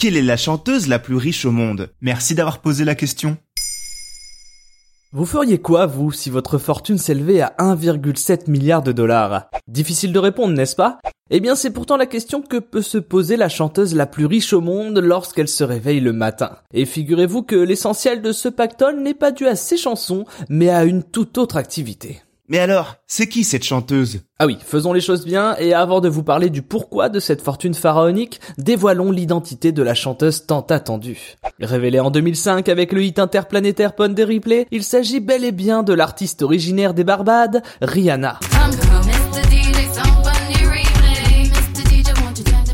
Quelle est la chanteuse la plus riche au monde? Merci d'avoir posé la question. Vous feriez quoi, vous, si votre fortune s'élevait à 1,7 milliard de dollars? Difficile de répondre, n'est-ce pas? Eh bien, c'est pourtant la question que peut se poser la chanteuse la plus riche au monde lorsqu'elle se réveille le matin. Et figurez-vous que l'essentiel de ce pactole n'est pas dû à ses chansons, mais à une toute autre activité. Mais alors, c'est qui cette chanteuse? Ah oui, faisons les choses bien, et avant de vous parler du pourquoi de cette fortune pharaonique, dévoilons l'identité de la chanteuse tant attendue. Révélée en 2005 avec le hit interplanétaire Pond Replay, il s'agit bel et bien de l'artiste originaire des Barbades, Rihanna.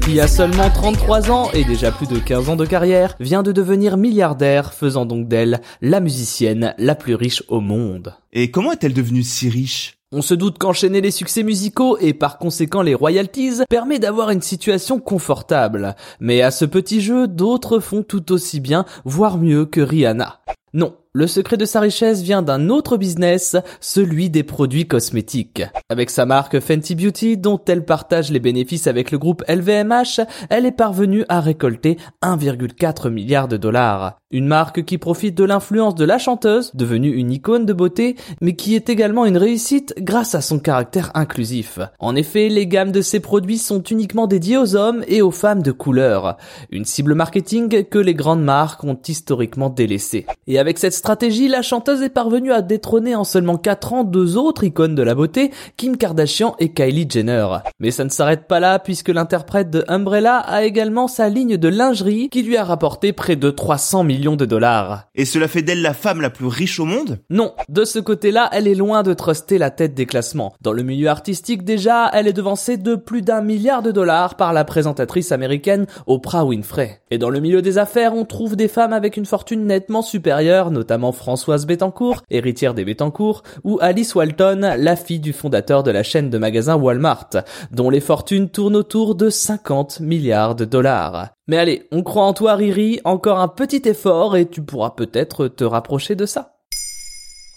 Qui a seulement 33 ans et déjà plus de 15 ans de carrière, vient de devenir milliardaire, faisant donc d'elle la musicienne la plus riche au monde. Et comment est-elle devenue si riche? On se doute qu'enchaîner les succès musicaux et par conséquent les royalties permet d'avoir une situation confortable. Mais à ce petit jeu, d'autres font tout aussi bien, voire mieux que Rihanna. Non, le secret de sa richesse vient d'un autre business, celui des produits cosmétiques. Avec sa marque Fenty Beauty, dont elle partage les bénéfices avec le groupe LVMH, elle est parvenue à récolter 1,4 milliard de dollars. Une marque qui profite de l'influence de la chanteuse, devenue une icône de beauté, mais qui est également une réussite grâce à son caractère inclusif. En effet, les gammes de ses produits sont uniquement dédiées aux hommes et aux femmes de couleur. Une cible marketing que les grandes marques ont historiquement délaissée. Et avec cette stratégie, la chanteuse est parvenue à détrôner en seulement 4 ans deux autres icônes de la beauté, Kim Kardashian et Kylie Jenner. Mais ça ne s'arrête pas là puisque l'interprète de Umbrella a également sa ligne de lingerie qui lui a rapporté près de 300 millions de dollars. Et cela fait d'elle la femme la plus riche au monde? Non, de ce côté-là, elle est loin de truster la tête des classements. Dans le milieu artistique déjà, elle est devancée de plus d'un milliard de dollars par la présentatrice américaine Oprah Winfrey. Et dans le milieu des affaires, on trouve des femmes avec une fortune nettement supérieure, notamment Françoise Bettencourt, héritière des Bettencourt, ou Alice Walton, la fille du fondateur de la chaîne de magasins Walmart, dont les fortunes tournent autour de 50 milliards de dollars. Mais allez, on croit en toi Riri, encore un petit effort et tu pourras peut-être te rapprocher de ça.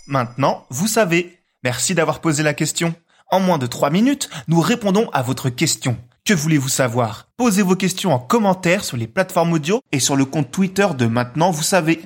Maintenant, vous savez. Merci d'avoir posé la question. En moins de 3 minutes, nous répondons à votre question. Que voulez-vous savoir? Posez vos questions en commentaire sur les plateformes audio et sur le compte Twitter de Maintenant, vous savez.